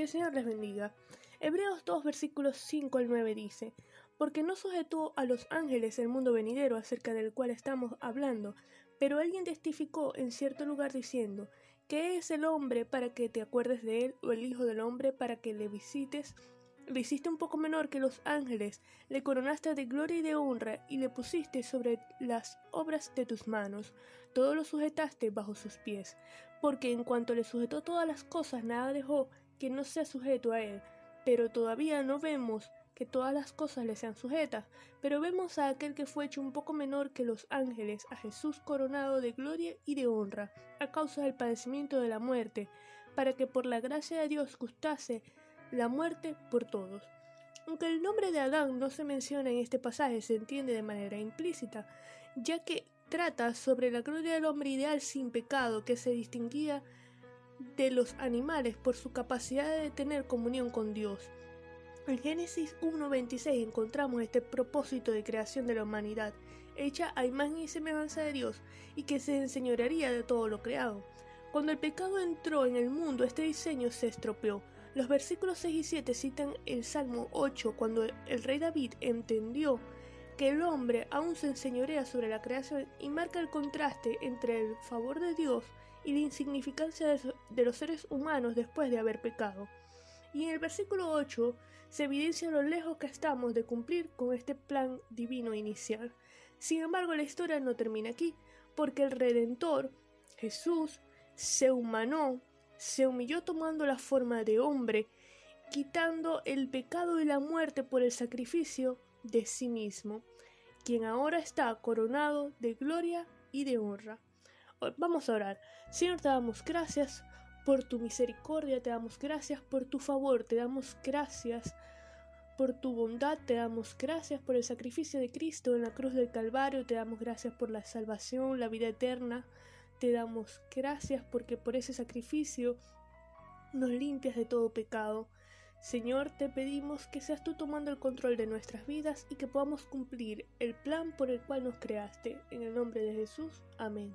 que el Señor les bendiga. Hebreos 2 versículos 5 al 9 dice, porque no sujetó a los ángeles el mundo venidero acerca del cual estamos hablando, pero alguien testificó en cierto lugar diciendo, ¿qué es el hombre para que te acuerdes de él, o el Hijo del hombre para que le visites? Le hiciste un poco menor que los ángeles, le coronaste de gloria y de honra, y le pusiste sobre las obras de tus manos, todo lo sujetaste bajo sus pies, porque en cuanto le sujetó todas las cosas, nada dejó que no sea sujeto a él. Pero todavía no vemos que todas las cosas le sean sujetas, pero vemos a aquel que fue hecho un poco menor que los ángeles, a Jesús coronado de gloria y de honra, a causa del padecimiento de la muerte, para que por la gracia de Dios gustase la muerte por todos. Aunque el nombre de Adán no se menciona en este pasaje, se entiende de manera implícita, ya que trata sobre la gloria del hombre ideal sin pecado que se distinguía de los animales por su capacidad de tener comunión con Dios. En Génesis 1.26 encontramos este propósito de creación de la humanidad, hecha a imagen y semejanza de Dios, y que se enseñorearía de todo lo creado. Cuando el pecado entró en el mundo, este diseño se estropeó, los versículos 6 y 7 citan el Salmo 8 cuando el rey David entendió que el hombre aún se enseñorea sobre la creación y marca el contraste entre el favor de Dios y la insignificancia de los seres humanos después de haber pecado. Y en el versículo 8 se evidencia lo lejos que estamos de cumplir con este plan divino inicial. Sin embargo, la historia no termina aquí, porque el Redentor, Jesús, se humanó se humilló tomando la forma de hombre, quitando el pecado y la muerte por el sacrificio de sí mismo, quien ahora está coronado de gloria y de honra. Vamos a orar. Señor, te damos gracias por tu misericordia, te damos gracias por tu favor, te damos gracias por tu bondad, te damos gracias por el sacrificio de Cristo en la cruz del Calvario, te damos gracias por la salvación, la vida eterna, te damos gracias porque por ese sacrificio nos limpias de todo pecado. Señor, te pedimos que seas tú tomando el control de nuestras vidas y que podamos cumplir el plan por el cual nos creaste. En el nombre de Jesús. Amén.